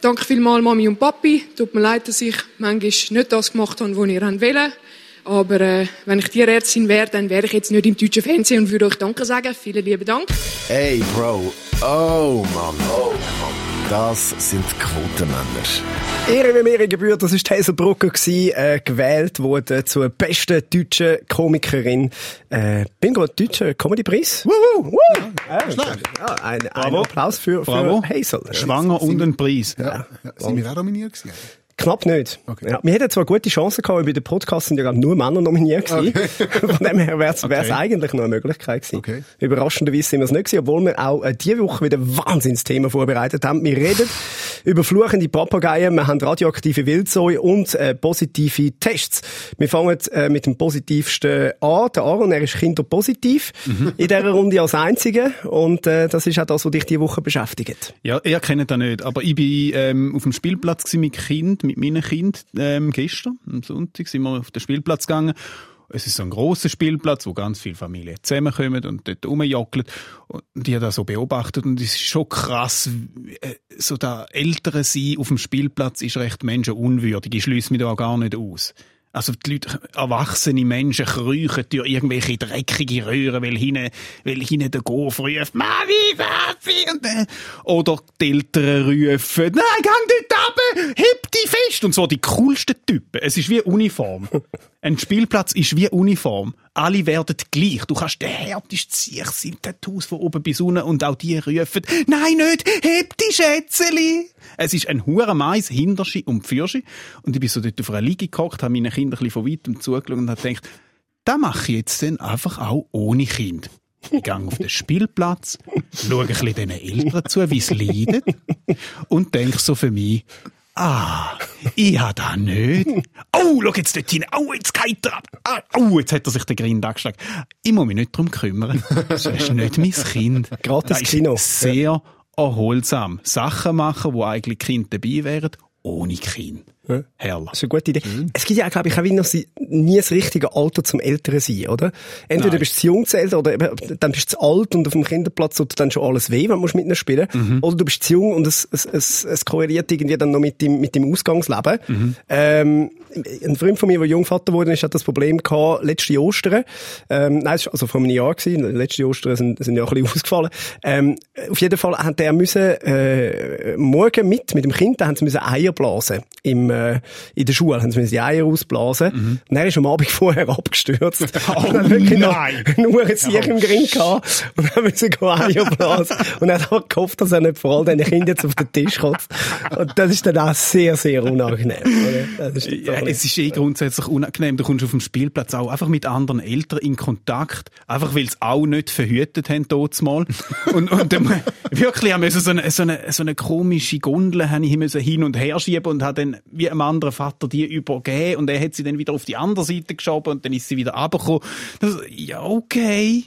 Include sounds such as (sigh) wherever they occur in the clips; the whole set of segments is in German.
Danke vielmals Mami und Papi. Tut mir leid, dass ich manchmal nicht das gemacht habe, was ihr wollt. Aber äh, wenn ich Tierärztin wäre, dann wäre ich jetzt nicht im deutschen Fernsehen und würde euch Danke sagen. Vielen lieben Dank. Hey, Bro. Oh, Mann. Oh, Mann. Das sind Quotenmänner. Ehre wie mir gebührt, das war Hazel Brucker, äh, gewählt worden zur besten deutschen Komikerin. Äh, bin gerade deutscher Comedypreis. Wuhu! Woo! Ja, ja, ein, ein Applaus für, für Hazel. Schwanger und ein Preis. Ja. Ja. Sind wir auch nominiert gewesen? Knapp nicht. Okay. Ja, wir hätten zwar gute Chancen gehabt, weil bei den Podcasts sind ja nur Männer nominiert gewesen. Okay. (laughs) Von dem her wäre es okay. eigentlich noch eine Möglichkeit gewesen. Okay. Überraschenderweise sind wir es nicht gewesen, obwohl wir auch äh, diese Woche wieder Wahnsinnsthema vorbereitet haben. Wir reden (laughs) über fluchende Papageien, wir haben radioaktive Wildsäue und äh, positive Tests. Wir fangen äh, mit dem positivsten an. Der Aaron, er ist kinderpositiv mhm. in dieser Runde als Einziger und äh, das ist auch das, was dich diese Woche beschäftigt. Ja, ihr kennt das nicht, aber ich bin ähm, auf dem Spielplatz mit Kind mit meinen Kindern ähm, gestern, am Sonntag, sind wir auf den Spielplatz gegangen. Es ist so ein grosser Spielplatz, wo ganz viele Familien zusammenkommen und dort rumjockeln. Und die haben das so beobachtet und es ist schon krass, äh, so der ältere Sein auf dem Spielplatz ist recht menschenunwürdig. Ich schließe mich da gar nicht aus. Also die Leute, erwachsene Menschen kriechen durch irgendwelche dreckige Röhren, weil hinten, weil hinten der Golf ruft, Mami, Papi, und, äh, oder die Eltern rufen, nein, gang dort runter, heb dich fest, und so die coolsten Typen. Es ist wie Uniform. (laughs) Ein Spielplatz ist wie Uniform. Alle werden gleich. Du kannst der härteste Ziech sein, Tattoos von oben bis unten und auch die rufen, nein, nicht, heb die Schätzeli. Es ist ein hure Mais, Hinterschi und Pfirschi. Und ich bin so dort auf einer Liege gehockt, habe meinen Kindern ein bisschen von weitem zugeschaut und habe gedacht, das mache ich jetzt dann einfach auch ohne Kind. Ich gehe auf den Spielplatz, schaue ein bisschen den Eltern zu, wie sie leiden und denke so für mich, Ah, ich habe da nicht. Oh, schau jetzt dort hin. Oh, jetzt geht er ab. Ah, oh, jetzt hat er sich den Grind angeschlagen. Ich muss mich nicht darum kümmern. Das ist nicht mein Kind. Gratis Kino. Sehr erholsam. Sachen machen, wo eigentlich Kinder dabei wären, ohne Kind. Ja. Herrlich. Das ist eine gute Idee. Mhm. Es gibt ja, glaube ich, auch noch nie das richtige Alter zum Älteren sein, oder? Entweder Nein. bist du zu jung zu älter, oder dann bist du zu alt und auf dem Kinderplatz tut dann schon alles weh, wenn du mit ihnen spielen mhm. Oder du bist zu jung und es, es, es, es korreliert irgendwie dann noch mit dem, mit dem Ausgangsleben. Mhm. Ähm, ein Freund von mir, der Jungvater wurde, hat das Problem gehabt, letzte Ostern. Ähm, nein, also vor einem Jahr gewesen. Letzte Ostern sind, sind ja ein bisschen (laughs) ausgefallen. Ähm, auf jeden Fall hat der müssen, äh, morgen mit, mit dem Kind, da haben sie müssen Eier blasen. Im, äh, in der Schule haben sie die Eier ausblasen. Mhm. Und er ist am Abend (laughs) vorher abgestürzt. (laughs) oh, nein! (laughs) Nur ein Sieg im Grin gehabt. Und dann müssen sie Eier blasen. Und er hat gehofft, dass er nicht vor all diesen Kindern jetzt auf den Tisch kommt. Und das ist dann auch sehr, sehr unangenehm. Ist ja, es ist eh grundsätzlich unangenehm. Du kommst auf dem Spielplatz auch einfach mit anderen Eltern in Kontakt. Einfach weil sie auch nicht verhütet haben, dort mal. und, und dann, wirklich haben wir so eine, so eine, so eine komische Gondel habe ich hin und her schieben und habe dann wie einem anderen Vater die übergeben und er hat sie dann wieder auf die andere Seite geschoben und dann ist sie wieder runtergekommen. ja, okay.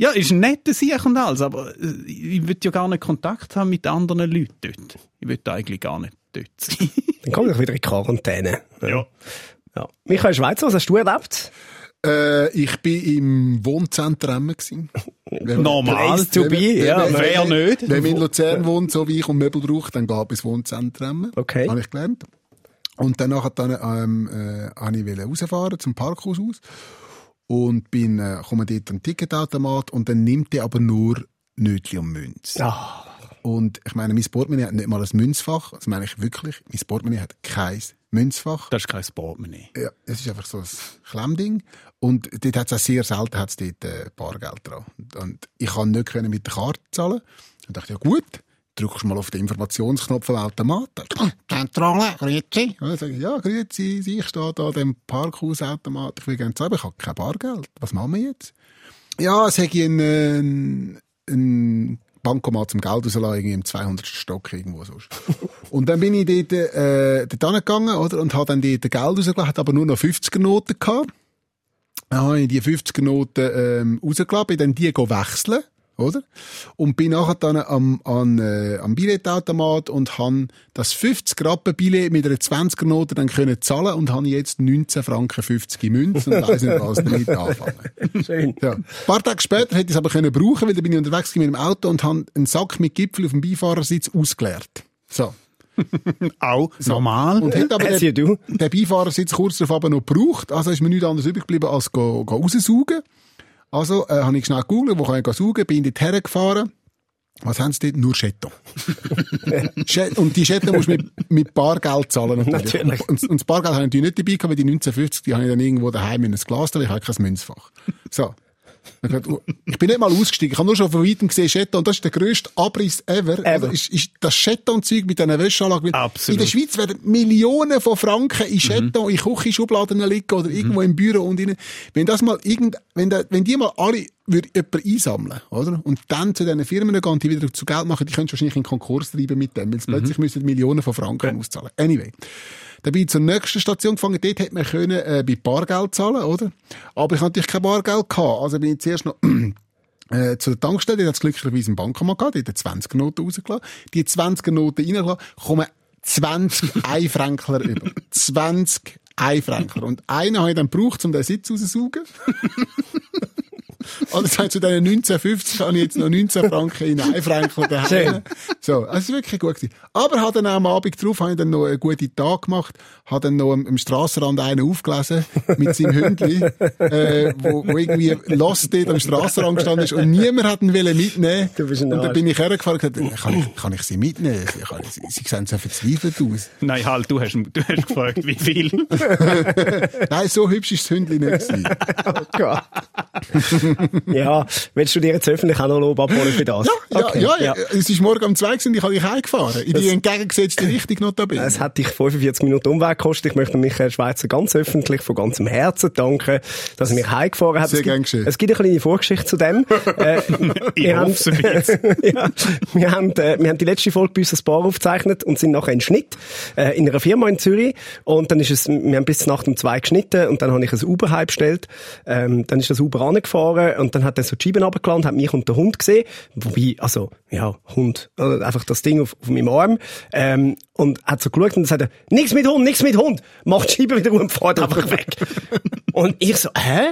Ja, ist ein netter Sieg und alles, aber äh, ich will ja gar nicht Kontakt haben mit anderen Leuten dort. Ich will eigentlich gar nicht dort sein. (laughs) Dann komm doch wieder in Quarantäne. Ja. ja. Michael Schweizer, was hast du erlebt? Äh, ich bin im Wohnzentrum (laughs) Normal. Place to be, ja. Wer nicht? Wenn man in Luzern wohnt, so wie ich, und Möbel braucht, dann geht ins Wohnzentrum. Okay. Habe ich gelernt. Und danach dann, ähm, äh, habe ich rausfahren zum Parkhaus aus. Und bin, äh, komme dort ein Ticketautomat und dann nimmt der aber nur Nötli und Münz. Ah. Und ich meine, mein Portemonnaie hat nicht mal ein Münzfach. Das meine ich wirklich. Mein Portemonnaie hat kein Münzfach. Das ist kein Portemonnaie. Ja, es ist einfach so ein Klemmding. Und dort hat es auch sehr selten hat's dort, äh, Bargeld dran. Und ich kann nicht mit der Karte zahlen. Und dachte, ja gut, drückst mal auf den Informationsknopf am Automat. Zentrale, grüezi. Ja, grüezi, ich stehe da an dem Parkhausautomat. Ich will gerne zahlen, ich habe kein Bargeld. Was machen wir jetzt? Ja, es hätte ich einen, einen Bankomat zum Geld rauslassen, irgendwie im 200. Stock irgendwo sonst. (laughs) und dann bin ich dort, äh, dort gegangen, oder? Und habe dann dort Geld rausgelassen, hatte aber nur noch 50er Noten gehabt. Dann habe ich die 50er Noten, ähm, rausgelassen, bin dann die wechseln oder? Und bin nachher dann am, an, äh, am Billetautomat und han das 50 Rappen Billett mit einer 20er Note dann können zahlen und han jetzt 19 Franken 50 in Münze und weiss nicht, was damit anfangen. (laughs) Schön. Ja. Ein paar Tage später hätte ich es aber können brauchen, weil da bin ich unterwegs mit dem Auto und han einen Sack mit Gipfel auf dem Beifahrersitz ausgeleert. So. (laughs) Auch normal. Und hat aber you do. der Beifahrersitz kurz darauf aber noch gebraucht. Also ist mir nichts anderes übrig geblieben, als go, go raussaugen. Also äh, habe ich schnell gegoogelt, wo kann ich saugen, bin dort hergefahren. Was haben sie dort? Nur Scheton. (laughs) Chet- und die Scheton musst du mit, mit Bargeld zahlen. Natürlich. Natürlich. Und, und das Bargeld habe ich natürlich nicht dabei gehabt, weil die 1950, die habe ich dann irgendwo daheim in ein Glas drin, ich habe kein Münzfach. So. Ich bin nicht mal ausgestiegen. Ich habe nur schon von weitem gesehen, Scheton. Und das ist der grösste Abriss ever. Ever. Oder ist, ist das Scheton-Zeug mit diesen Wäscheanlagen. Absolut. In der Schweiz werden Millionen von Franken in Scheton, in Küchenschubladen liegen oder irgendwo im Büro und in, wenn das mal irgend, wenn, da, wenn die mal alle würde jemand einsammeln, oder? Und dann zu diesen Firmen gehen, die wieder zu Geld machen, die können wahrscheinlich in Konkurs treiben mit dem, weil sie plötzlich müssen Millionen von Franken auszahlen. Anyway. Dann bin ich zur nächsten Station gefangen. Dort hätte man können, äh, bei Bargeld zahlen, oder? Aber ich hatte natürlich kein Bargeld gehabt. Also bin ich zuerst noch, (clears throat) äh, zu der Tankstelle, die hat es glücklicherweise einen Bankomat gehabt, die hat 20 Noten rausgelassen. Die 20 Noten reingelassen, kommen 20 (laughs) Einfränkler über. 20 Einfränkler. Und einen habe ich dann gebraucht, um den Sitz rauszusaugen. (laughs) (laughs) Also das heißt, zu diesen 1950 habe ich jetzt noch 19 Franken in Einfränkler daheim. (laughs) Schön. So, also es ist wirklich gut gewesen. Aber habe dann auch am Abend drauf, habe ich dann noch einen guten Tag gemacht, habe dann noch am, am Strassenrand einen aufgelesen mit seinem Hündli, äh, wo, wo irgendwie lost dort am Strassenrand gestanden ist und niemand hat ihn wollen mitnehmen. Du bist ein und dann bin ich hergefahren und gesagt, kann ich, kann ich sie mitnehmen? Sie, kann, sie, sie sehen so verzweifelt aus. Nein, halt, du hast, du hast gefragt, wie viel. (laughs) Nein, so hübsch ist das Hündli nicht gewesen. Oh Gott. (laughs) ja, willst du dir jetzt öffentlich auch noch Lob abholen für das? Ja, Okay, ja, ja, es ist morgen um zwei und ich habe dich heimgefahren. In die entgegengesetzte Richtung noch dabei. Es hat dich 45 Minuten Umweg gekostet. Ich möchte Michael Schweizer ganz öffentlich von ganzem Herzen danken, dass er mich heimgefahren hat. Sehr es, gibt, gern geschehen. es gibt eine kleine Vorgeschichte zu dem. (laughs) äh, Ich wir haben- hoffe ein bisschen. (laughs) ja, wir, haben, äh, wir haben die letzte Folge bei uns als Bar aufgezeichnet und sind nachher in Schnitt äh, in einer Firma in Zürich. Und dann ist es, wir haben bis Nacht um zwei geschnitten und dann habe ich ein Uber heimbestellt. Ähm, dann ist das Uber angefahren und dann hat er so die Scheiben runtergeladen, hat mich und den Hund gesehen. Wobei, also, ja, Hund, oder einfach das Ding auf, auf meinem Arm. Ähm, und hat so geschaut und dann sagt er, nichts mit Hund, nichts mit Hund. Macht die Scheibe wieder um und fährt einfach weg. (laughs) und ich so, hä?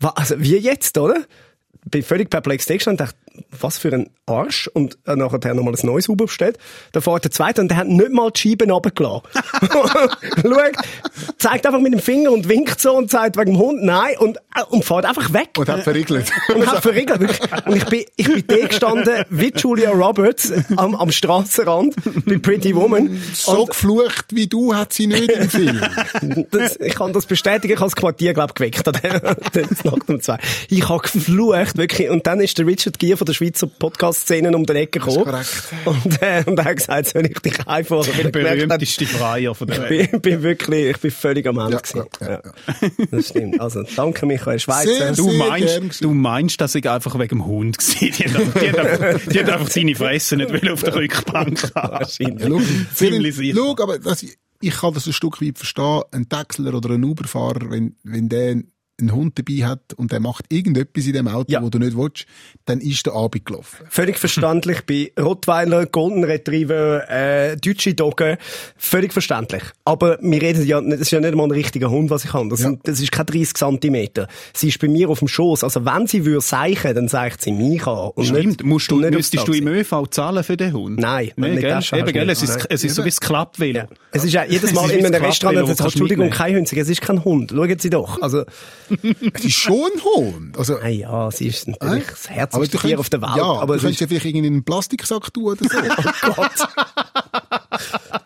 Was, also, wie jetzt, oder? bin völlig perplex da und dachte, was für ein Arsch. Und äh, nachher hat er nochmal ein neues Uber bestellt. Dann fährt der zweite und der hat nicht mal die Scheiben runtergelassen. (laughs) Schaut, zeigt einfach mit dem Finger und winkt so und sagt wegen dem Hund nein und, äh, und fährt einfach weg. Und hat verriegelt. (laughs) Und hat verriegelt. wirklich. Und ich bin, ich bin da gestanden wie Julia Roberts am, am Strassenrand bei Pretty Woman. so geflucht wie du hat sie nicht im Film. Das, ich kann das bestätigen, ich habe das Quartier, glaub geweckt, an der, der Nacht um zwei. Ich habe geflucht, wirklich. Und dann ist der Richard Gier von der Schweizer Podcast-Szene um den Ecke gekommen. korrekt. Und, äh, und er hat gesagt, soll ich dich? Weil Der er berühmteste Freier von der ich Welt. bin, bin wirklich, ich bin völlig am Ende Ja, gewesen. ja, ja, Das stimmt. Also, danke Michael Schweizer. Sehr, Du meinst, du meinst, dass ich einfach wegen dem Hund war. Die hat, die hat, einfach, die hat einfach seine Fresse nicht will auf der Rückbank haben. Wahrscheinlich. Ziemlich sicher. schau, aber das, ich kann das ein Stück weit verstehen. Ein Taxler oder ein Uberfahrer, wenn, wenn der einen Hund dabei hat und der macht irgendetwas in dem Auto, Ja. wo du nicht willst, dann ist der Abend gelaufen. Völlig verständlich bei Rottweiler, Golden Retriever, äh, deutsche Doggen. Völlig verständlich. Aber wir reden ja, das ist ja nicht mal ein richtiger Hund, was ich habe. Das, Ja. sind, das ist kein 30 Zentimeter. Sie ist bei mir auf dem Schoß. Also wenn sie würde seichen, dann zeigt sie mich an. Und Stimmt, nicht- musst du, und nicht müsstest du im. ÖV zahlen für den Hund? Nein, nee, nicht gell? das Eben, gell? Es Nein. ist, es ist so wie das Klappvelo. Ja. Es ist ja jedes (laughs) Es Mal in einem Restaurant, Entschuldigung, kein Hund. Es ist kein Hund. Schauen Sie doch. Also, Es ist schon Hund. Also, ah ja, sie ist natürlich das aber herzigste du Tier könntest- auf der Welt. Ja, aber du es könntest ja vielleicht irgendwie in einen Plastiksack tun oder so. (laughs) oh Gott.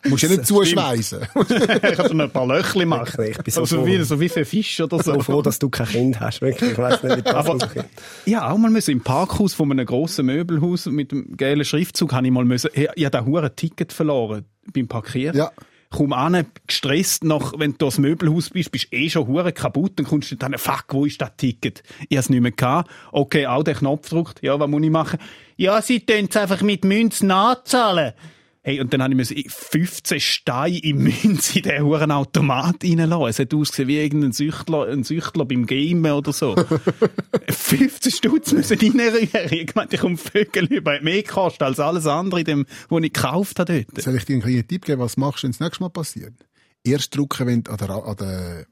Du musst ja nicht zuschweißen. (laughs) Ich kann ein paar Löchli machen. Ich bin so also froh. wie, so wie für Fisch oder so. so froh, dass du kein Kind hast. Wirklich. Ich weiss nicht, wie das Aber ja, auch mal müssen im Parkhaus von einem grossen Möbelhaus mit dem gelben Schriftzug habe ich mal müssen, ich, ich habe da Ticket verloren beim Parkieren. Ja. Komm an, gestresst nach, wenn du das Möbelhaus bist, bist eh schon hure kaputt, dann kommst du dann, fuck, wo ist das Ticket? Ich hab's nicht mehr gehabt. Okay, auch den Knopf gedrückt. Ja, was muss ich machen? Ja, sie tun es einfach mit Münzen nachzahlen. Hey, und dann habe ich mir 15 Steine in Münze in diesen huren Automat reinlassen. Es hat ausgesehen wie irgendein Süchtler, ein Süchtler beim Gamen oder so. (laughs) 15 Stutz müssen reinrühren. Ich meinte, ich komme Vögel über. Mehr gekostet als alles andere, in dem, was ich gekauft habe dort. Soll ich dir einen kleinen Tipp geben, was machst du, wenn das nächste Mal passiert? Erst drücken, wenn du an der, an der,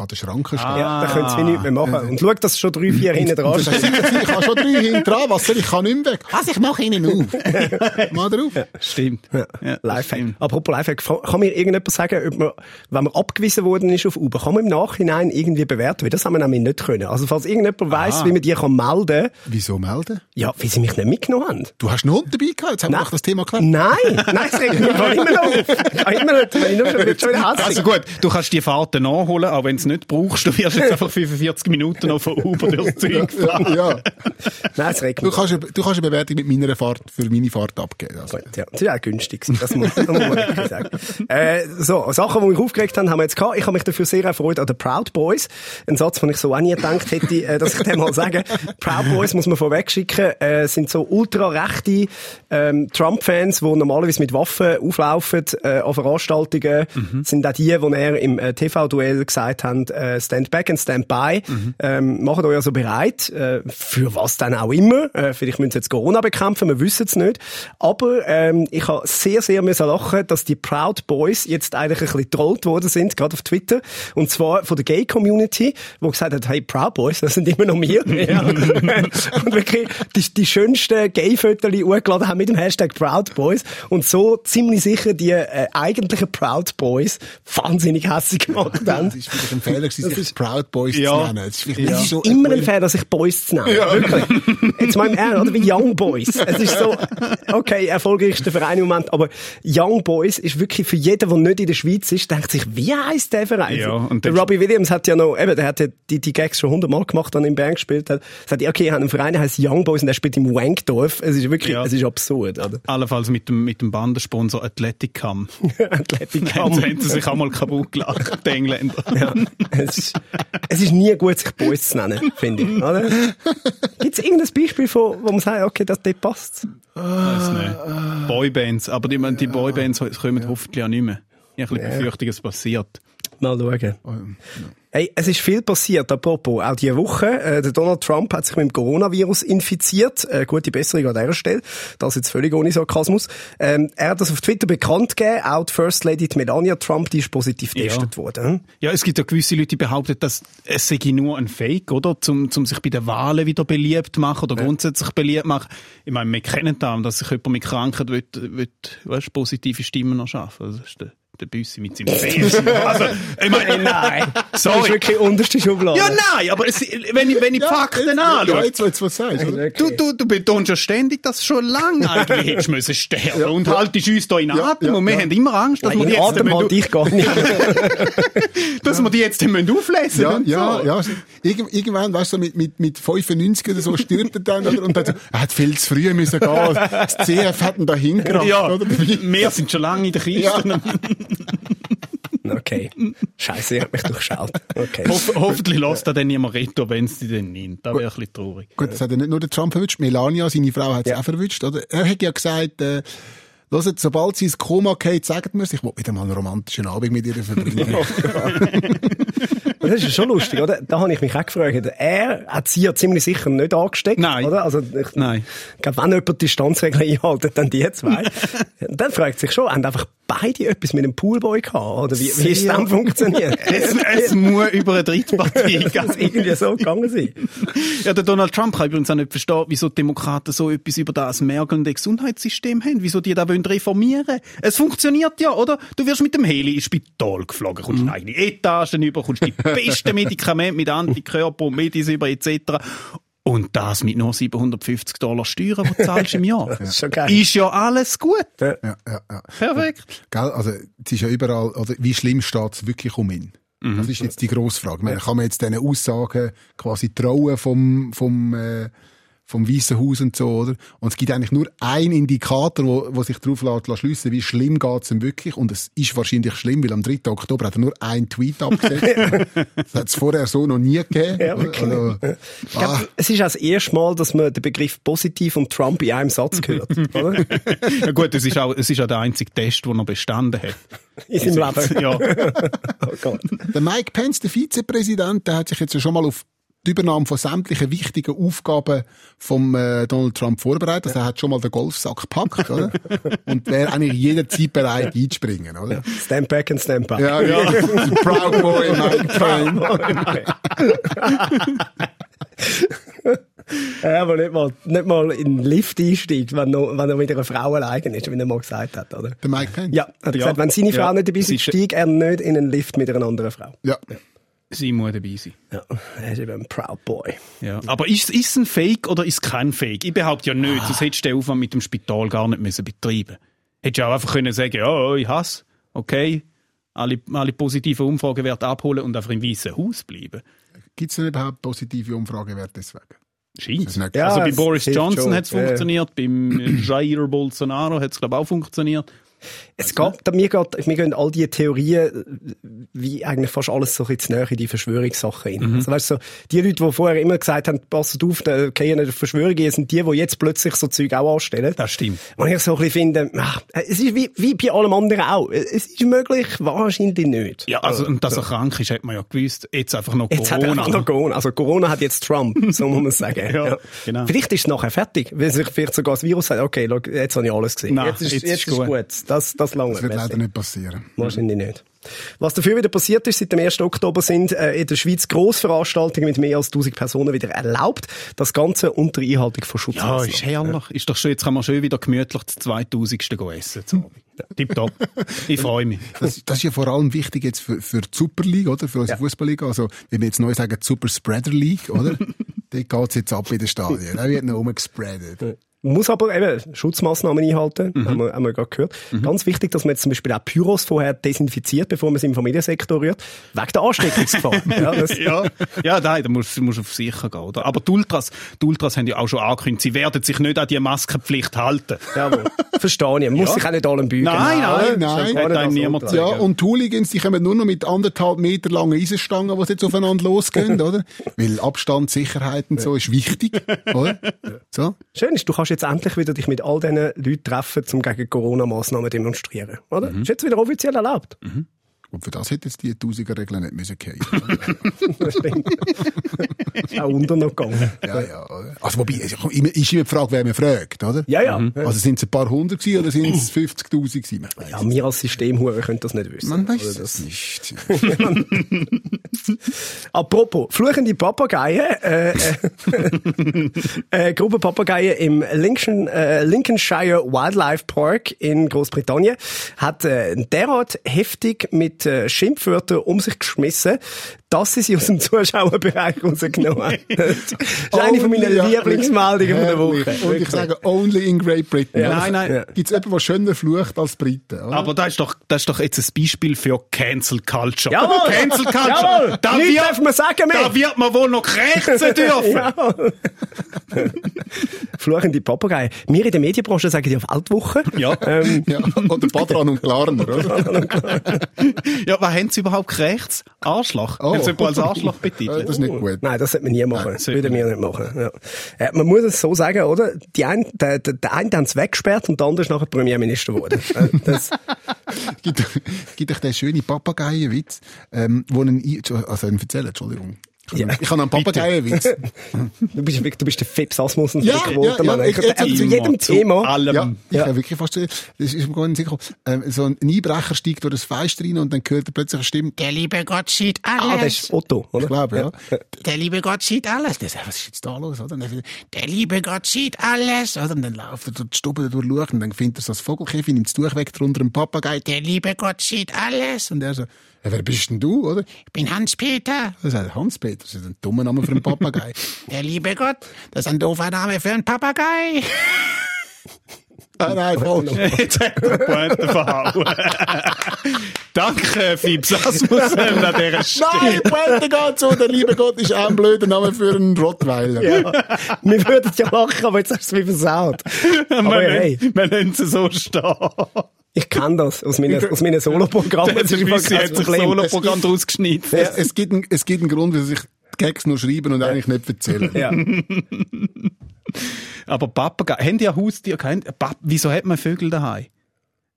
an den Schranken stehen. Ja, da können sie nichts mehr machen. Und schau, dass schon drei, vier hinten dran Das stehen. ich habe schon drei hinten dran, was soll ich, ich kann nicht mehr weg. Also ich mache ihnen auf. (laughs) Mal drauf. Stimmt. Ja, Ja, Lifehack. Apropos Lifehack, kann mir irgendjemand sagen, ob man, wenn man abgewiesen worden ist auf Uber, kann man im Nachhinein irgendwie bewerten? Weil das haben wir nämlich nicht können. Also falls irgendjemand weiss, wie man die kann melden kann, Wieso melden? ja, wie sie mich nicht mitgenommen haben. Du hast einen Hund dabei gehabt, jetzt haben wir doch das Thema geklärt. Nein, nein, es regt mich immer noch auf. (laughs) Immer noch, ich nur schon, wieder hässlich. Also gut, du kannst die Fahrten nachholen, aber wenn es nicht brauchst, du wirst jetzt einfach 45 Minuten noch von Uber durchs Zeug (laughs) fahren. Ja. Nein, es regt Du kannst, eine- du kannst eine Bewertung mit meiner Fahrt, für meine Fahrt abgeben. Also. Gut, ja, das war auch günstig. Das muss, das muss man wirklich sagen. Äh, so, Sachen, die mich aufgeregt haben, haben wir jetzt gehabt. Ich habe mich dafür sehr erfreut an den Proud Boys. Ein Satz, den ich so auch nie gedacht hätte, äh, dass ich den mal sage. Proud Boys, muss man vorweg schicken, äh, sind so ultra-rechte ähm, Trump-Fans, die normalerweise mit Waffen auflaufen äh, an Veranstaltungen. Sind auch die, die er im äh, TV-Duell gesagt haben, äh, stand back and stand by. Ähm, macht euch also bereit, äh, für was dann auch immer. Äh, vielleicht müssen sie jetzt Corona bekämpfen, wir wissen es nicht. Aber ähm, ich habe sehr, sehr müssen lachen, dass die Proud Boys jetzt eigentlich ein bisschen getrollt worden sind, gerade auf Twitter. Und zwar von der Gay-Community, wo gesagt hat, hey, Proud Boys, das sind immer noch wir. (laughs) ja. und wirklich die, die schönsten Gay-Fotos hochgeladen haben mit dem Hashtag Proud Boys. Und so ziemlich sicher die äh, eigentlichen Proud Boys wahnsinnig hässlich gemacht haben. Das ist vielleicht ein Fehler, gewesen, sich Proud Boys Ja. zu nennen. Das ist Es nicht ist so immer ein Fehler, sich Boys zu nennen. Wirklich. Jetzt mal im Ernst, oder? Wie Young Boys. Es ist so, okay, erfolgreichster Verein im Moment, aber Young Boys ist wirklich für jeden, der nicht in der Schweiz ist, denkt sich, wie heisst der Verein? Ja, und der Robbie Williams hat ja noch, eben, der hat ja die, die Gags schon hundertmal gemacht, dann in Bern gespielt hat. Sagt, ja, okay, ich habe einen Verein, der heißt Young Boys und der spielt im Wankdorf. Es ist wirklich, Ja. es ist absurd, oder? Allenfalls mit dem, mit dem Bandensponsor. Athletic Haben (laughs) sie haben sie sich auch mal kaputt gelacht, die Engländer. Ja, (laughs) es, ist, es ist nie gut, sich Boys zu nennen, finde ich. Oder? Gibt es irgendein Beispiel, von, wo man sagt, okay, das passt? Weiss nicht. Boybands, aber die, die Boybands kommen hoffentlich auch nicht mehr. Ich habe ein bisschen Befürchtung, es passiert. Mal schauen. Hey, es ist viel passiert, apropos. Auch diese Woche, äh, der Donald Trump hat sich mit dem Coronavirus infiziert. Äh, gute Besserung an dieser Stelle. Das jetzt völlig ohne Sarkasmus. Ähm, er hat das auf Twitter bekannt gegeben. Auch die First Lady die Melania Trump, die ist positiv Ja. getestet worden. hm? Ja, es gibt ja gewisse Leute, die behaupten, dass es sei nur ein Fake, oder? Zum, zum sich bei den Wahlen wieder beliebt machen oder grundsätzlich beliebt machen. Ich meine, wir kennen das, dass sich jemand mit Krankheit will, will, weißt, positive Stimmen noch schaffen. Das ist der, der Büssi mit seinem Face. also, ich meine, (laughs) Nein, das ist sorry. wirklich unterste Schublade. Ja, nein, aber es, wenn ich, wenn ich die Fakten anschaue, Ja, jetzt, jetzt was du sagst. Oder? Du, du, du betonst ja ständig, dass schon lange eigentlich (laughs) hättest müssen sterben und haltest uns da in Atem ja, und wir ja. haben immer Angst, dass wir Nein, die jetzt, Atem müssen halte ich gar nicht. (laughs) dass wir die jetzt müssen auflesen Ja, und ja, so. ja. Irgend, irgendwann, weißt du, so mit, mit, mit 95 oder so stirbt er dann, oder? Und dann so, er hat viel zu früh müssen gehen. Das CF hat ihn da hingebracht, Ja, oder? wir sind schon lange in der Kiste. Ja. (laughs) Okay. Scheiße, ich hab mich durchschaut. Okay. Hoff, hoffentlich lässt er dann niemand retten, wenn es die dann nimmt. Das wäre ein bisschen traurig. Gut, das hat ja nicht nur der Trump verwünscht, Melania, seine Frau, hat es auch verwünscht, oder? Er hat ja gesagt, äh, Hört, sobald sie ins Koma geht, sagt mir ich will wieder mal einen romantischen Abend mit ihr verbringen. (laughs) Das ist ja schon lustig, oder? Da habe ich mich auch gefragt. Er hat sie ja ziemlich sicher nicht angesteckt, Nein. oder? Also ich Nein. glaube, wenn jemand die Distanzregeln einhaltet, dann die zwei. (laughs) dann fragt sich schon, haben einfach beide etwas mit dem Poolboy gehabt, oder wie, wie ist das dann funktioniert? (laughs) Es, es muss über eine Drittpartie (laughs) das gehen. irgendwie so gegangen sein. Ja, der Donald Trump kann übrigens auch nicht verstehen, wieso die Demokraten so etwas über das mergelnde Gesundheitssystem haben, wieso die da wollen reformieren Es funktioniert ja, oder? Du wirst mit dem Heli ins Spital geflogen, kommst in eigene Etagen über, kommst die besten Medikamente mit Antikörper und Medis über etc. Und das mit nur 750 Dollar Steuern, die du zahlst im Jahr. (laughs) Das ist schon geil. Ist ja alles gut. ja, ja, ja. Perfekt. Gell? Also, es ist ja überall, oder wie schlimm steht es wirklich um ihn? Das ist jetzt die grosse Frage. Ich meine, kann man jetzt diesen Aussagen quasi trauen vom, vom, äh, vom Weißen Haus und so, oder? Und es gibt eigentlich nur einen Indikator, wo, wo sich darauf lässt, schliessen, wie schlimm geht es ihm wirklich. Und es ist wahrscheinlich schlimm, weil am 3. Oktober hat er nur einen Tweet abgesetzt. (laughs) das hat es vorher so noch nie gegeben. Ja, also, Ich glaub, Es ist auch das erste Mal, dass man den Begriff positiv und Trump in einem Satz hört, (laughs) oder? Ja gut, es ist auch, es ist auch der einzige Test, den er bestanden hat. (laughs) In seinem Leben. Ja. Oh Gott. Der Mike Pence, der Vizepräsident, der hat sich jetzt ja schon mal auf die Übernahme von sämtlichen wichtigen Aufgaben vom äh, Donald Trump vorbereitet. Also er hat schon mal den Golfsack gepackt, oder? Und wäre eigentlich jederzeit bereit einzuspringen, oder? Stand back and stand by. Ja, ja. (laughs) Proud Boy Mike Payne. Ja, aber nicht mal, nicht mal in den Lift einsteigt, wenn er, wenn er mit einer Frau allein ist, wie er mal gesagt hat, oder? Der Mike Pence? Ja, hat er gesagt, wenn seine Frau Ja. nicht dabei ist, steigt er nicht in einen Lift mit einer anderen Frau. Ja. Sie muss dabei sein. Ja, er ist eben ein Proud Boy. Ja. Aber ist ist es ein Fake oder ist es kein Fake? Ich behaupte ja nicht, sonst hättest du den Aufwand mit dem Spital gar nicht müssen betreiben Hättest du auch einfach können sagen, ja, ich hasse, okay, alle, alle positiven Umfragewerte abholen und einfach im weißen Haus bleiben. Gibt es denn überhaupt positive Umfragewerte deswegen? Scheint. Ja, also bei Boris Johnson hat es funktioniert, beim äh, Jair Bolsonaro hat es, glaube ich, auch funktioniert. Es geht, mir, geht, mir gehen all die Theorien, wie eigentlich fast alles so ein bisschen näher in die Verschwörungssachen rein. Mhm. Also weißt du, so, die Leute, die vorher immer gesagt haben, passt auf, da gehen nicht auf Verschwörungen, sind die, die jetzt plötzlich so Zeug auch anstellen. Das stimmt. Und ich so ein bisschen finde, ach, es ist wie, wie bei allem anderen auch. Es ist möglich, wahrscheinlich nicht. Ja, also, und dass er krank ist, hat man ja gewusst. Jetzt einfach noch Jetzt hat er Corona. einfach noch Corona. Also Corona hat jetzt Trump, (laughs) so muss man sagen. Ja, genau. Vielleicht ist es nachher fertig, weil sich vielleicht sogar das Virus sagt, okay, schau, jetzt habe ich alles gesehen. Nein, jetzt ist, jetzt jetzt ist ist gut. gut. Das, das lange. Das wird leider nicht passieren. Wahrscheinlich nicht. Was dafür wieder passiert ist, seit dem 1. Oktober sind äh, in der Schweiz Grossveranstaltungen mit mehr als 1000 Personen wieder erlaubt. Das Ganze unter Einhaltung von Ja, Schutzmaßnahmen. ist herrlich. Ist doch schön, jetzt kann man schön wieder gemütlich das 2000. gehen essen. (laughs) Tipptopp. Ich freue mich. Das, das ist ja vor allem wichtig jetzt für, für die Super League, oder? Für unsere Fußballliga. Also, wie wir jetzt neu sagen, die Super Spreader League, oder? (laughs) Dort geht's jetzt ab in den Stadien. Da wird noch rumgespreadet. Man muss aber eben Schutzmaßnahmen einhalten, haben, wir, haben wir gerade gehört. Ganz wichtig, dass man jetzt zum Beispiel auch Pyros vorher desinfiziert, bevor man sie im Familiensektor rührt, wegen der Ansteckungsgefahr. (laughs) ja, das, ja, ja, nein, da musst du musst auf sicher gehen, oder? Aber die Ultras, die Ultras haben ja auch schon angekündigt, sie werden sich nicht an die Maskenpflicht halten. jawohl. Verstehe ich. Man muss Ja. sich auch nicht allem bügen. Nein, nein, nein. Einem als niemand. Ja, und die Hooligans, die kommen nur noch mit anderthalb Meter langen Eisenstangen, die jetzt aufeinander losgehen, (laughs) oder? Weil Abstand, Sicherheit und so ist wichtig, oder? So. Schön ist, du kannst jetzt endlich wieder dich mit all diesen Leuten treffen, um gegen Corona-Massnahmen demonstrieren. Oder? Ist jetzt wieder offiziell erlaubt. Und für das hätte jetzt die Tausiger-Regeln nicht müssen. Das (laughs) ist auch unter noch gegangen. ja, ja. Also, wobei, ist immer die Frage, wer man fragt, oder? Ja, ja. Also, sind es ein paar hundert gewesen oder sind es 50.000 gewesen? Ja, wir als Systemhuren können das nicht wissen. Man weiß es nicht. (laughs) Apropos, fluchende Papageien, äh, äh, (laughs) äh, Gruppe Papageien im Lincoln, äh, Lincolnshire Wildlife Park in Großbritannien hat äh, derart heftig mit äh, Schimpfwörtern um sich geschmissen, dass sie sie aus dem Zuschauerbereich rausgenommen haben. (laughs) Das ist eine von meinen ja, Lieblingsmeldungen von der. Woche. Und ich sage, only in Great Britain. Ja. Nein, nein. Ja. Gibt es jemanden, der schöner flucht als Briten? Oder? Aber das ist doch, das ist doch jetzt ein Beispiel für Cancel Culture. Jawohl! Cancel Culture! Jawohl! Da Nichts wird, darf man sagen mehr! da wird man wohl noch krächzen (laughs) dürfen. Ja. (laughs) Fluchende Papageien. Wir in der Medienbranche sagen ja Weltwoche. Ja. Ähm, ja. Oder Badran und Klarner, oder? Ja, was haben sie überhaupt gerechts? Arschloch. Oh. Sie jemand als Arschloch betitelt? Das ist nicht gut. Nein, das sollte man nie machen. Das sollte würde wir nicht machen. Ja. Äh, man muss es so sagen, oder? Die ein, der, der, der eine haben es weggesperrt und der andere ist nachher Premierminister geworden. (laughs) Äh, das, gibt, gibt euch den schönen Papageienwitz, ähm, wo einen, I- also einen erzählen, Entschuldigung. Ich Ja. habe ich habe einen Papageienwitz. (laughs) du, bist, du bist der Fips Ja, der Quote, ja, ja, Mann. ich- Also zu jedem zu Thema. allem. Ja, ich Ja. habe wirklich fast, das ist mir gar nicht sicher. Ähm, so ein Einbrecher steigt durch das Fenster rein und dann hört er plötzlich eine Stimme, Der liebe Gott sieht Ah, das alles. ist Otto, oder? ich glaube, ja. (laughs) Der liebe Gott sieht alles. Sagt, was ist jetzt da los, oder? Und dann, Der liebe Gott sieht alles. oder? Und dann läuft er durch die Stube durch und dann findet er so das Vogelkäfig, nimmt das Tuch weg, drunter ein Papagei. Der liebe Gott sieht alles. Und er so, ja, wer bist denn du, oder? Ich bin Hans-Peter. Er sagt, Hans-Peter, das ist ein dummer Name für einen Papagei. (laughs) Der liebe Gott, das ist ein doofer Name für einen Papagei. (laughs) ah, nein, falsch. (laughs) Jetzt hat er die Pointe verhauen. Danke, Fips Asmussen, an dieser Stelle. Nein, Pointe geht so, der liebe Gott ist auch ein blöder Name für einen Rottweiler. Ja. Wir würden ja lachen, aber jetzt hast du es wie versaut. Aber Wir hey, wir lassen sie so stehen. Ich kenne das aus meinen, aus meinen Soloprogrammen. Hat sich ein Solo-Programm daraus geschnitten. Es, es, gibt einen, es gibt einen Grund, wieso sich die Gags nur schreiben und eigentlich nicht erzählen. Ja. (laughs) Aber Papageien, haben die ein Haustier? Kein- Pap- Wieso hat man Vögel daheim?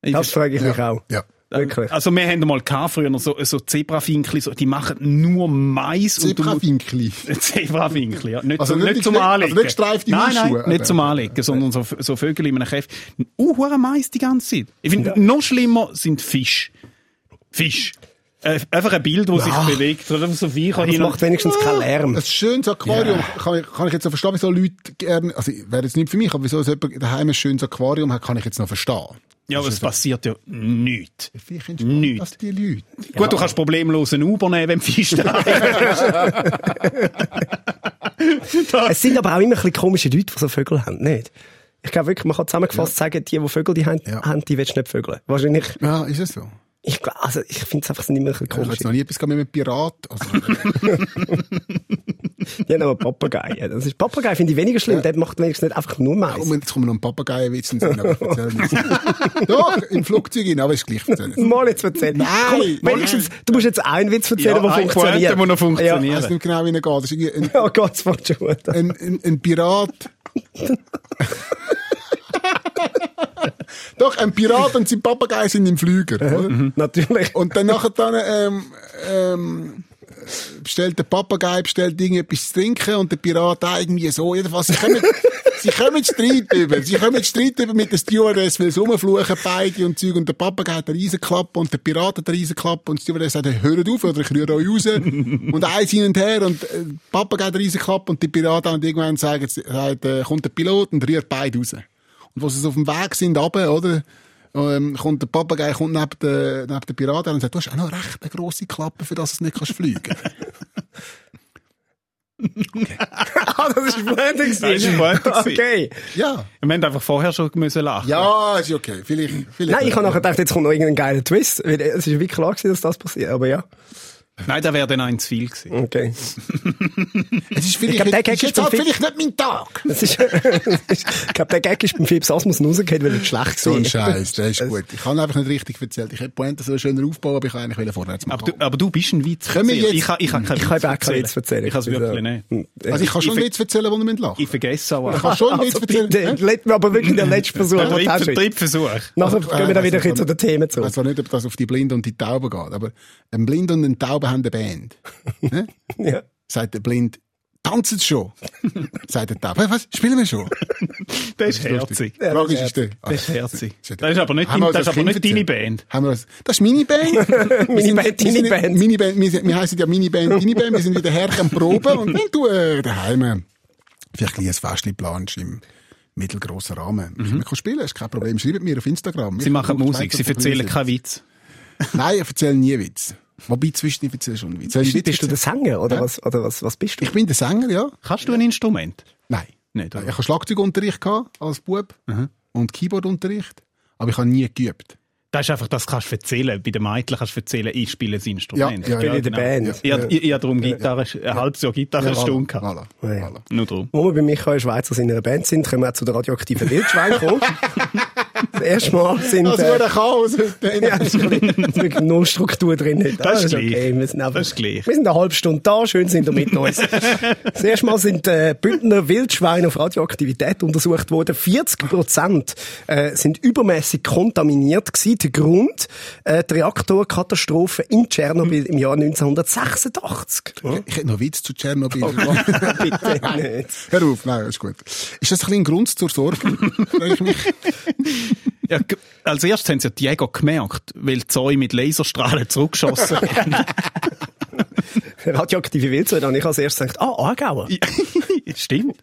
Ich Das frage ich mich Ja. auch. ja. Wirklich? Also wir haben mal gehabt, früher so, so Zebrafinkli, so, die machen nur Mais Zebrawinkli. Zebrawinkli, (laughs) ja. Nicht, Also so, nicht nicht, zum Kle- Anlegen. also nicht gestreifte nein, nein, Hausschuhe, nicht aber- zum Anlegen, sondern so, so Vögel in einem Käfig. Uh, hure Mais die ganze Zeit. Ich finde, noch schlimmer sind Fisch. Fisch. Äh, einfach ein Bild, das sich bewegt. Oder so Viecher Das hin und- macht wenigstens keinen Lärm. Ein schönes Aquarium kann, ich, kann ich jetzt noch verstehen, wieso Leute gerne, also wäre jetzt nicht für mich, aber wieso so jemand daheim ein schönes Aquarium hat, kann ich jetzt noch verstehen. Ja, aber es passiert ja nichts. Vielleicht Nichts. das die Leute. Gut, du kannst problemlos einen Uber nehmen, wenn Fisch da ist. Es sind aber auch immer ein bisschen komische Leute, die so Vögel haben, nicht? Ich glaube wirklich, man kann zusammengefasst sagen, die, die Vögel die haben, Ja. haben die willst du nicht vögeln. Wahrscheinlich, Ja, ist es so? Ich, also ich finde es einfach sind immer ein bisschen Ich habe komisch. jetzt noch nie etwas mit einem Pirat. Also, (laughs) Die haben aber Papageien. Das ist, Papagei finde ich weniger schlimm, der macht wenigstens nicht einfach nur Mais. um, jetzt kommen noch ein Papageienwitz den Sinn, aber ich erzähle nicht. (laughs) Doch, im Flugzeug rein, aber ist gleich erzählen. Mal jetzt erzählen. Nein, Komm, wenigstens, du musst jetzt einen Witz erzählen, Ja, der eine funktioniert. Die noch funktioniert. Ich weiß nicht genau, wie er geht. Das ist ein, Ja, Gott, es schon gut ein, ein, ein Pirat. (laughs) (laughs) Doch, ein Pirat und sein Papagei sind im Flüger. Oder? Natürlich. Und dann nachher dann, ähm, ähm, bestellt der Papagei, bestellt irgendetwas zu trinken und der Pirat auch irgendwie so. Jedenfalls, sie kommen, (laughs) sie kommen Streit über. Sie kommen Streit über mit der Stewardess, weil sie rumfluchen beide und Zeug. Und der Papagei hat eine Riesenklappe und der Pirat hat eine Riesenklappe und die Stewardess sagt, hört auf oder ich rühre euch raus. (laughs) und eins hin und her und äh, der Papagei hat eine Riesenklappe und die Pirat und irgendwann sagt, sagt äh, kommt der Pilot und rührt beide raus. Und wo sie auf dem Weg sind, runter, oder? Ähm, kommt der Papagei kommt neben den, neben den Piraten her und sagt, du hast auch noch recht eine grosse Klappe, für das du nicht kannst fliegen. (laughs) Ah, das ist Blending Das ist gewesen. Okay. ja. Wir haben einfach vorher schon müssen lachen. Ja, ist okay. Vielleicht, vielleicht. Nein, ich habe nachher gedacht, jetzt kommt noch irgendein geiler Twist. Es ist wirklich klar gewesen, dass das passiert. Aber ja, (laughs) Nein, da wäre dann ein zu viel gewesen. okay. (laughs) es ist vielleicht, glaub, der ist Gag ist jetzt halt vielleicht nicht mein Tag. (laughs) Das ist, ich glaube, der Gag ist beim Philips Asmussen rausgefallen, weil er schlecht So ein war. Scheiß, der ist gut. Ich habe einfach nicht richtig erzählt. Ich hätte Pointe so schöner aufbauen, aber ich wollte eigentlich vorwärts machen. Aber du, aber du bist ein Witz. Können wir jetzt- ich, kann- ich kann keinen Ich kann Witz eben auch keinen Witz erzählen. Ich kann es wirklich nicht. also ich kann schon ich- Witz erzählen, wo ihr lachen Ich vergesse auch. Ich kann schon Witz Also erzählen. bitte, aber wirklich der letzte Versuch. Der den du hast. dritte, dritte Versuch. Nachher gehen wir dann wieder ein bisschen zu den Themen Ich zurück. weiß zwar nicht, ob das auf die Blinden und die Tauben geht, aber ein Blind und ein Taube haben eine Band. (laughs) Ne? Ja. Sagt der Blind, tanzen Sie schon? (laughs) Sagt der Taube, was, spielen wir schon? Das ist herzig. Ist, der, Das ist herzig. Das ist aber nicht, dein, das ist aber nicht deine? Band. Haben wir das, das ist meine Band. (laughs) Wir Meine Band, deine Band. Meine Band, wir, wir heissen ja meine Band, deine Band. Wir sind wieder her am Proben und wenn du äh, daheim äh, vielleicht ein kleines Festchen planst im mittelgrossen Rahmen, mhm. wir können spielen, ist kein Problem. Schreibt mir auf Instagram. Sie machen Musik, sie erzählen keinen Witz. Nein, ich erzähle nie Witz. Wobei zwischen ich erzähle schon ich Bist, bist du der? Sänger oder Hä? was, oder was, was bist du? Ich bin der Sänger, ja. Kannst du ein Instrument? Nein. Nicht? Ich habe Schlagzeugunterricht gehabt, als Bub. Und Keyboardunterricht. Aber ich habe nie geübt. Das ist einfach, das kannst du erzählen. Bei den Mädchen kannst du erzählen, ich spiele ein Instrument. Ja, ja, Ich bin in der Band. Ich, ich, ich, ich habe darum Gitarre, ein halbes Jahr Gitarrenstunde gehabt. Voilà. Ja. Voilà. Nur darum. Wo wir bei Michael Schweizer in einer Band sind, können wir auch zu der radioaktiven Wildschwein kommen. (laughs) (laughs) das erste Mal sind... Das äh, wird ein Chaos heute. (laughs) Ja, es ist wirklich- null Struktur drin. Das ist gleich. Wir sind, einfach, Das ist gleich. wir sind eine halbe Stunde da, schön sind ihr mit (laughs) uns. Das erste Mal sind äh, Bündner Wildschweine auf Radioaktivität untersucht worden. 40 Prozent äh, sind übermäßig kontaminiert gewesen. Der Grund, äh, die Reaktorkatastrophe in Tschernobyl im Jahr 1986. Ich hätte noch Witz zu Tschernobyl. Bitte nicht. Hör auf, nein, ist gut. Ist das ein bisschen ein Grund zur Sorge? Ja, als erstes haben sie ja die Jäger gemerkt, weil die Zäune mit Laserstrahlen zurückgeschossen haben. (laughs) Radioaktive Wildschweine, und ich als erstes gedacht, ah, Aargauer. (laughs) Stimmt.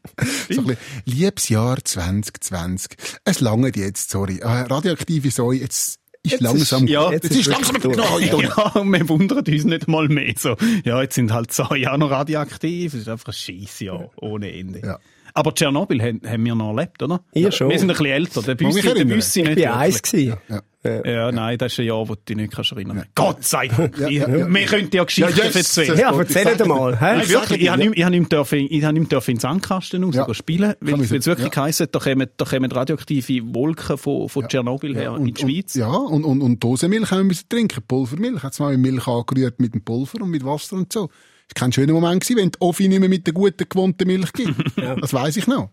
So ein bisschen, liebes Jahr 2020. Es langt jetzt, sorry. Ah, radioaktive Säue, jetzt ist Jetzt langsam. ist- ja, jetzt, jetzt ist ist langsam Gnade. Ja, und wir wundern uns nicht mal mehr. So, ja, jetzt sind halt Zäune auch noch radioaktiv. Es ist einfach ein Scheissjahr ohne Ende. Ja. Aber Tschernobyl haben, haben wir noch erlebt, oder? Ihr schon. Wir sind ein bisschen älter. Der Büssi, der. Büssi Ich nicht. bin wirklich. eins gewesen. Ja. Ja, nein, das ist ein Jahr, wo du dich nicht kannst erinnern Gott sei Dank. Ja, ja, ja. Wir könnten ja Geschichten Ja, yes, erzählen. Ja, erzähl sagen. mal. hä? Nein, wirklich, ich habe nicht, ich habe nicht dürfen, ich nicht dürfen ins Sandkasten raus Ja. spielen, weil es wirklich ja. heisst, da kommen, da kommen radioaktive Wolken von, von Tschernobyl her in die Schweiz. Und, ja, und, und, und Dosenmilch haben wir müssen trinken. Pulvermilch. Hat's mal mit Milch angerührt mit dem Pulver und mit Wasser und so. Das war kein schöner Moment gewesen, wenn die Offi nicht mehr mit der guten, gewohnten Milch gibt. (laughs) Das weiss ich noch.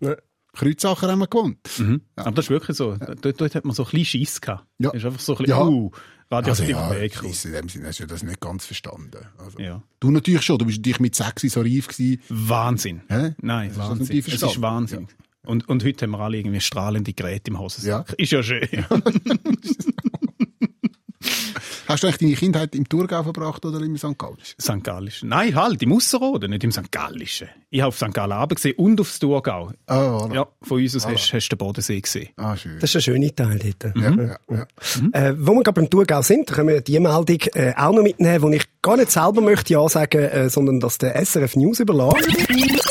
Ja. Kreuzsachen haben wir gewohnt. Aber das ist wirklich so. Dort, dort hat man so ein bisschen Schiss gehabt. Ja. Das ist einfach so ein bisschen, Ja. uh, radioaktiven Also ja, Weg. ist in dem Sinne hast du das nicht ganz verstanden. Also, Ja. Du natürlich schon, du bist natürlich mit sexy so reif gewesen. Wahnsinn. Hä? Nein, das Wahnsinn. natürlich Es ist? Wahnsinn. Und, und heute haben wir alle irgendwie strahlende Geräte im Hosensack. Ist ja schön. (laughs) Hast du eigentlich deine Kindheit im Thurgau verbracht oder im St. Gallisch? St. Gallischen. Nein, halt, im Ausserrhoden, nicht im St. Gallischen. Ich habe auf St. Gallen Abend gesehen und aufs Thurgau. Ah, voilà. Ja, von uns aus hast, hast du den Bodensee gesehen. Ah, schön. Das ist ein schöner Teil dort. ja, ja, ja. Äh, wo wir gerade beim Thurgau sind, können wir die Meldung äh, auch noch mitnehmen, wo ich gar nicht selber möchte ja sagen, äh, sondern dass der SRF News überlässt.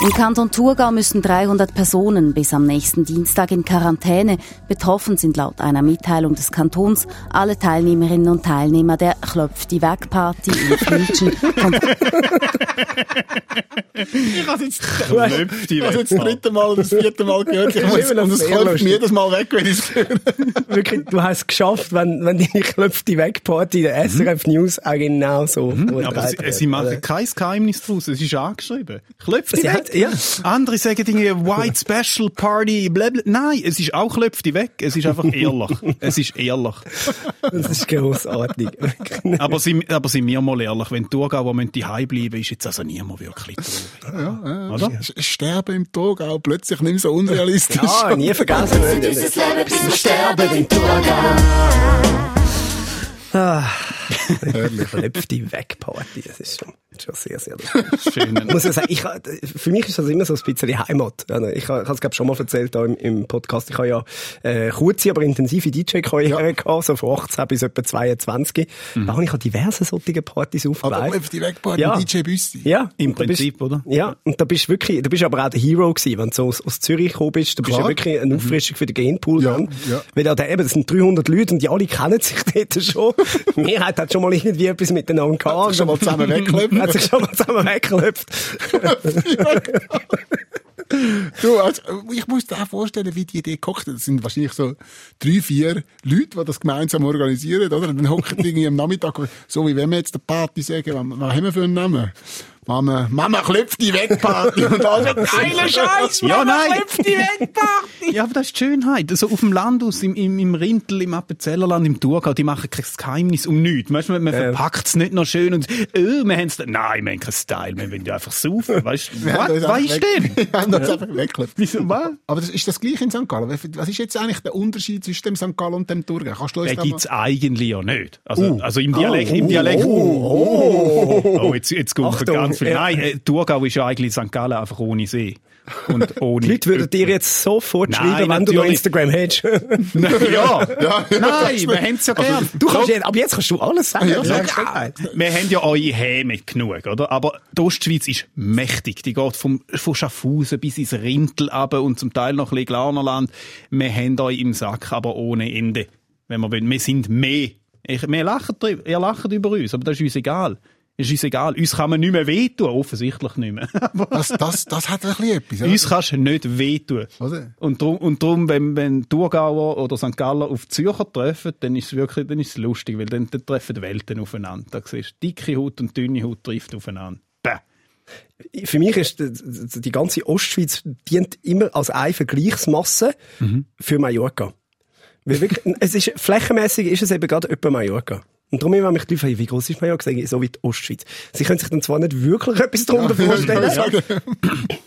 Im Kanton Thurgau müssen 300 Personen bis am nächsten Dienstag in Quarantäne. Betroffen sind laut einer Mitteilung des Kantons alle Teilnehmerinnen und Teilnehmer der Klopf die Weg Party in Flitschen vom Klopft die Also jetzt das dritte Mal oder das vierte Mal gehört. Ich Das ist muss, und es klopft mir jedes Mal weg, wenn ich es höre. Wirklich, du hast es geschafft, wenn, wenn deine Klöpfte Wegparty der SRF News auch genau so Mhm. Aber sie, sie machen kein Geheimnis draus, es ist angeschrieben. Klopft die Sie weg. Hat- ja. Andere sagen Dinge, White Special Party, blablabla. Nein, es ist auch klopft die weg. Es ist einfach ehrlich. (laughs) es ist ehrlich. Das ist grossartig. (laughs) Aber sind, aber sind wir mal ehrlich, wenn die Thurgauer die bleiben, ist jetzt also niemand wirklich traurig. Oder? Sterben im Thurgau plötzlich nicht mehr so unrealistisch. Ja, nie vergessen. Sterben im Thurgau. Herrlich. Klöpfte Wegparty, das ist schon, schon sehr, sehr. Schön. Ich muss ja sagen, ich, für mich ist das immer so ein bisschen Heimat. Also Ich, ich habe es glaube schon mal erzählt da im, im Podcast. Ich habe ja äh, kurze, aber intensive DJ-Karriere gehabt, so von 18 bis etwa 22. Da habe ich an diverse solche Partys Aber aufgelegt. auf die Wegparty Ja. DJ Büsti. Ja, Im da bist- Prinzip, oder? Ja, und da bist du wirklich, da bist du aber auch der Hero gewesen, wenn du so aus, aus Zürich gekommen bist. Du bist ja wirklich eine Auffrischung für den Genpool Ja, dann. ja. Weil da eben, das sind 300 Leute und die alle kennen sich (laughs) dort schon. Mehrheit hat schon mal irgendwie etwas miteinander gehabt. sich schon mal zusammen weggeklopft. Hat sich schon mal zusammen weggeklopft. (laughs) Du, also, ich muss dir auch vorstellen, wie die Idee gekocht hat. Das sind wahrscheinlich so drei, vier Leute, die das gemeinsam organisieren, oder? Und dann hocken die irgendwie am Nachmittag, so wie wenn wir jetzt eine Party sagen, was, was haben wir für einen Namen? Mama, Mama klopft die weg Party. Und alle, geiler Scheiß, Ja, Mama nein. klopft die weg Party. Ja, aber das ist die Schönheit. Also auf dem Land aus, im, im, im Rintel, im Appenzellerland, im Thurgau, die machen kein Geheimnis um nichts. Weißt du, man verpackt es nicht noch schön und, oh, wir haben es, nein, wir haben keinen Style, wir wollen ja einfach saufen. Weißt du, (laughs) was, ist denn? (laughs) Wir haben uns einfach weggeklopft. Wieso, was? Aber das, ist das gleiche in St. Gallen? Was ist jetzt eigentlich der Unterschied zwischen dem St. Gallen und dem Thurgau? Kannst du uns Den da gibt's mal... eigentlich ja nicht. Also, Uh. also im Dialekt, Oh, im oh, Dialekt. oh, Oh, jetzt, jetzt kommt Achtung, ganz viel. ja. Nein, äh, Thurgau ist ja eigentlich St. Gallen einfach ohne See. Und (laughs) ohne. Die Leute würden dir jetzt sofort Nein, schreiben, wenn du noch. Instagram hättest. (laughs) ja. Ja. Nein, wir haben es ja gern. Du kannst jetzt, aber jetzt kannst du alles sagen. Ja, geil. Wir haben ja eure Häme genug, oder? Aber die Ostschweiz ist mächtig. Die geht vom, von Schaffhausen bis ins Rintel runter und zum Teil noch ein bisschen Glarnerland. Wir haben euch im Sack, aber ohne Ende. Wenn wir wollen. Wir sind mehr. Ich, wir lachen ihr lacht über uns, aber das ist uns egal. Ist uns egal. Uns kann man nicht mehr wehtun. Offensichtlich nicht mehr. (laughs) Das, das, das hat ein bisschen etwas. ja. uns kannst du nicht wehtun. Oder? Und drum, und drum wenn, wenn Thurgauer oder St. Galler auf Zürcher treffen, dann ist es wirklich, dann ist es lustig, weil dann, dann treffen die Welten aufeinander. Da siehst du, dicke Haut und dünne Haut trifft aufeinander. Bäh. Für mich ist die, ganze Ostschweiz dient immer als eine Vergleichsmasse für Mallorca. Weil wirklich, es ist, flächenmäßig ist es eben gerade etwa Mallorca. Und darum immer mich die Leute fragen, wie groß ist Mallorca? Sage ich, so wie die Ostschweiz. Sie können sich dann zwar nicht wirklich etwas darunter (laughs) vorstellen,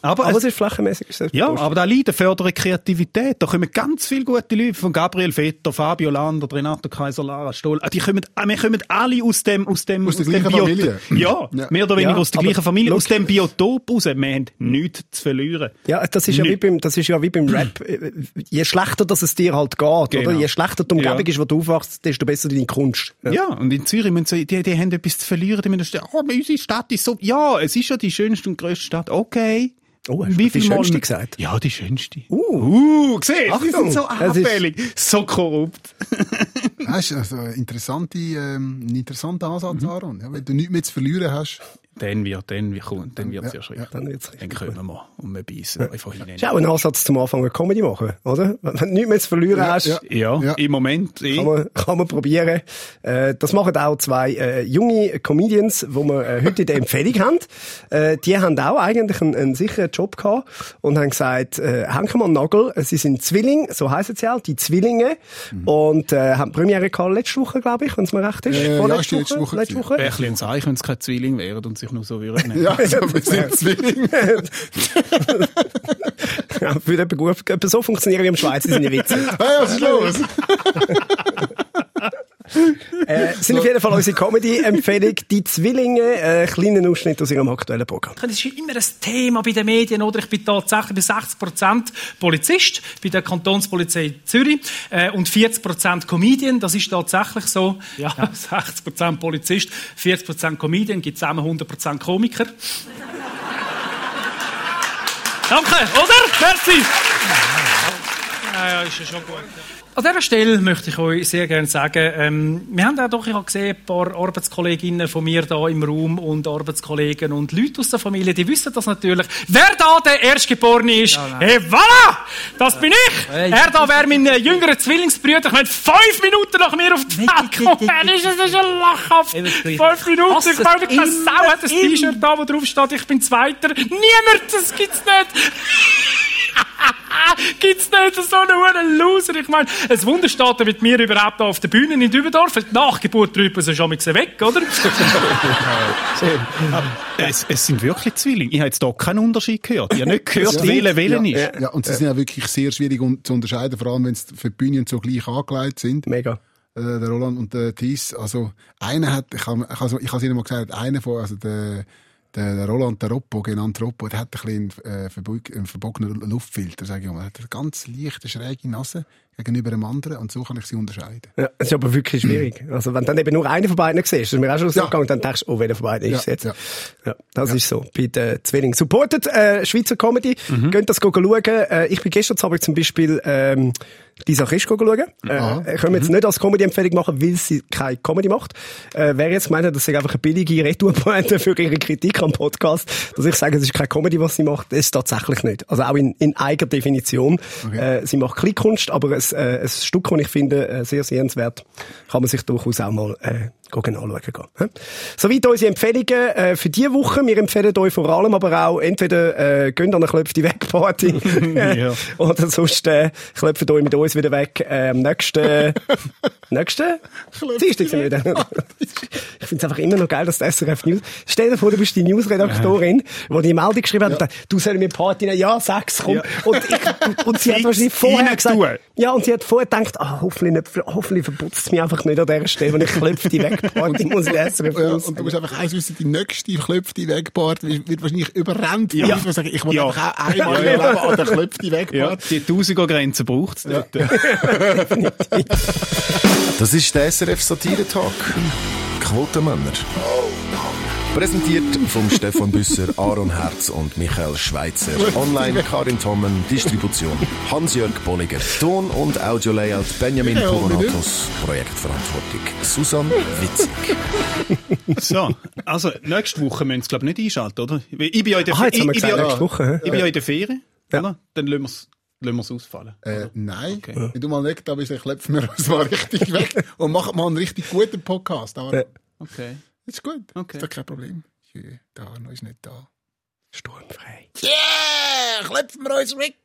Aber, aber es, es ist flächenmäßig. Ist ja, aber da Lieder fördern Kreativität. Da kommen ganz viele gute Leute von Gabriel Vetter, Fabio Lander, Renato Kaiser, Lara Stoll. Ah, Die kommen, ah, wir kommen alle aus dem, aus dem, Aus der dem gleichen Biot- Familie. Ja, (laughs) Ja. mehr oder weniger Ja, aus der gleichen Familie, aus look- dem Biotop raus. Wir haben nichts zu verlieren. Ja, das ist ja wie beim, das ist ja wie beim Rap. Äh, Je schlechter, dass es dir halt geht, Genau. oder? Je schlechter die Umgebung Ja. ist, wo du aufwachst, desto besser deine Kunst. Ja. Und in Zürich müssen sie, die, die haben etwas zu verlieren. Die müssen sagen, oh, unsere Stadt ist so, ja, es ist ja die schönste und grösste Stadt. Okay. Oh, hast du die schönste gesagt? Ja, die schönste. Uh. Uh, siehst du, sie Achtung, sind so anfällig, so korrupt. Das ist also interessante, ähm, ein interessanter Ansatz, Aaron. Ja, wenn du nichts mehr zu verlieren hast, Dann wird, dann wird, kommt, dann wird's ja, schwierig. Dann wird's Dann richtig. kommen wir und wir beißen einfach hinein. ist auch ein Ansatz zum Anfang eine Comedy machen, oder? Wenn du nichts mehr zu verlieren Ja, hast, ja. Ja, Ja. im Moment eh. Kann man, kann man probieren. Äh, das machen auch zwei äh, junge Comedians, wo wir äh, heute in der Empfehlung (laughs) haben. Äh, die haben auch eigentlich einen, einen sicheren Job gehabt und haben gesagt, äh, hängen wir einen Nagel. Äh, Sie sind Zwilling, so heissen sie auch, die Zwillinge. Und äh, haben die Premiere gehabt letzte Woche, glaube ich, wenn es mir recht ist. Äh, ja, die letzte Woche Letzte. Woche. Wäre ein bisschen ein Zeichen, wenn es keine Zwilling wären und sich nur so nennen. Ja, (laughs) also, wir sind Zwillinge. Ja, würde gut, so funktionieren wie im Schweiz, die sind ja witzig. Hey, was ist los? (laughs) Äh, sind auf jeden Fall unsere Comedy-Empfehlung. Die Zwillinge, äh, kleinen Ausschnitt aus ihrem aktuellen Programm. Das ist immer ein Thema bei den Medien, oder? Ich bin tatsächlich bei 60 Prozent Polizist bei der Kantonspolizei Zürich äh, und 40 Prozent Comedian. Das ist tatsächlich so. Ja, 60 (laughs) Prozent Polizist, 40 Prozent Comedian, gibt zusammen 100 Prozent Komiker. Danke, oder? Merci. Ja, ja, ist ja schon gut. Ja. An dieser Stelle möchte ich euch sehr gerne sagen, ähm, wir haben auch doch, ich habe gesehen, ein paar Arbeitskolleginnen von mir da im Raum und Arbeitskollegen und Leute aus der Familie, die wissen das natürlich. Wer da der Erstgeborene ist, hey, voilà! Das bin ich! Er da wäre mein äh, jüngerer Zwillingsbrüder. Ich meine, fünf Minuten nach mir auf die Welt gekommen. Das ist, das ist ja lachhaft. Fünf Minuten. Ich meine, keine Sau hat ein T-Shirt da, wo drauf steht, ich bin Zweiter. Niemand, das gibt's nicht. (laughs) Gibt's nicht so einen Loser? Ich meine, ein Wunder steht er mit mir überhaupt da auf der Bühne in Dübendorf. Die Nachgeburt drüben sie schon mal weg, oder? (laughs) Es, es sind wirklich Zwillinge. Ich habe jetzt hier keinen Unterschied gehört. Ich habe nicht gehört, welcher welcher ja, ist. ja, und sie sind ja wirklich sehr schwierig zu unterscheiden, vor allem wenn sie für die Bühnen so gleich angelegt sind. Mega. Äh, der Roland und der Thies. Also, einer hat, ich habe ich ich habe es ihnen mal gesagt, einer von, also der, der, Roland, der Roppo, genannt Roppo, der hat ein bisschen einen, äh, einen verbogenen Luftfilter, sage ich mal. Er hat eine ganz leichte, schräge Nase gegenüber einem anderen und so kann ich sie unterscheiden. Ja, es ist aber wirklich schwierig. Also, wenn dann eben nur einen von beiden siehst, das ist mir auch schon so Ja. gegangen, dann denkst du, oh, welcher von beiden ist Ja, jetzt? ja. Ja, das ist so. Bei den Zwillingen. Supportet, äh, Schweizer Comedy. Mhm. Geht das schauen. Äh, ich bin gestern Abend zum Beispiel, ähm, Lisa Christ schauen. Aha. Äh, können wir jetzt nicht als Comedy-Empfehlung machen, weil sie keine Comedy macht. Äh, wer jetzt gemeint hat, das sei einfach eine billige Retourpointe (laughs) für ihre Kritik am Podcast, dass ich sage, es ist keine Comedy, was sie macht, ist tatsächlich nicht. Also auch in, in eigener Definition. Äh, sie macht Kleinkunst, aber ein, äh, ein Stück, das ich finde, äh, sehr sehenswert, kann man sich durchaus auch mal äh, gehen anschauen gehen. Soweit unsere Empfehlungen äh, für diese Woche. Wir empfehlen euch vor allem aber auch, entweder äh, geht an eine Klöpfte weg Party (laughs) (laughs) Ja. oder sonst äh, klopft euch mit uns wieder weg. Äh, am nächsten, (laughs) nächsten Dienstag sind wir wieder. ich finde es einfach immer noch geil, dass die SRF News... Stell dir vor, du bist die Newsredaktorin, die die Meldung geschrieben hat, und dann, du sollst mir Party nehmen, ja, sag's, komm. Ja. Und, ich, und sie hat wahrscheinlich vorher gesagt... Ja, und sie hat vorher gedacht, ah, hoffentlich, nicht, hoffentlich verputzt es mich einfach nicht an dieser Stelle, wenn ich klopfe die weg Party, muss ich SRF Ja, und du musst einfach eins wissen, die nächste Klöpfte Wegpart wird wahrscheinlich überrannt. Ja. Ja. Ich, sagen, ich will Ja. einfach auch einmal im Leben an der Klöpfte Ja, Wegpart. die Tausiger-Grenze braucht es dort. (laughs) Das ist der SRF Satire-Talk. Quotenmänner. Präsentiert vom (laughs) Stefan Büsser, Aaron Herz und Michael Schweitzer. Online Karin Tommen, Distribution Hans-Jörg Bolliger. Ton- und Audio-Layout Benjamin Ja, Pogonatos. Projektverantwortung Susanne Witzig. (laughs) So, also nächste Woche müssen Sie, glaube ich, nicht einschalten, oder? Ich bin ja in der, Ah, jetzt haben wir ich, ich, bin gesagt, ja, nächste Woche, ich bin ja in der Ferien, Ja. oder? Dann lassen wir es lassen wir's ausfallen. Äh, nein, Okay. wenn du mal nicht da bist, dann klopfen wir uns mal richtig weg (laughs) und machen mal einen richtig guten Podcast. Aber. Okay. Das ist gut. Okay. Ist doch kein Problem. Der Arno ist nicht da. Sturmfrei. Yeah, klopfen wir uns weg.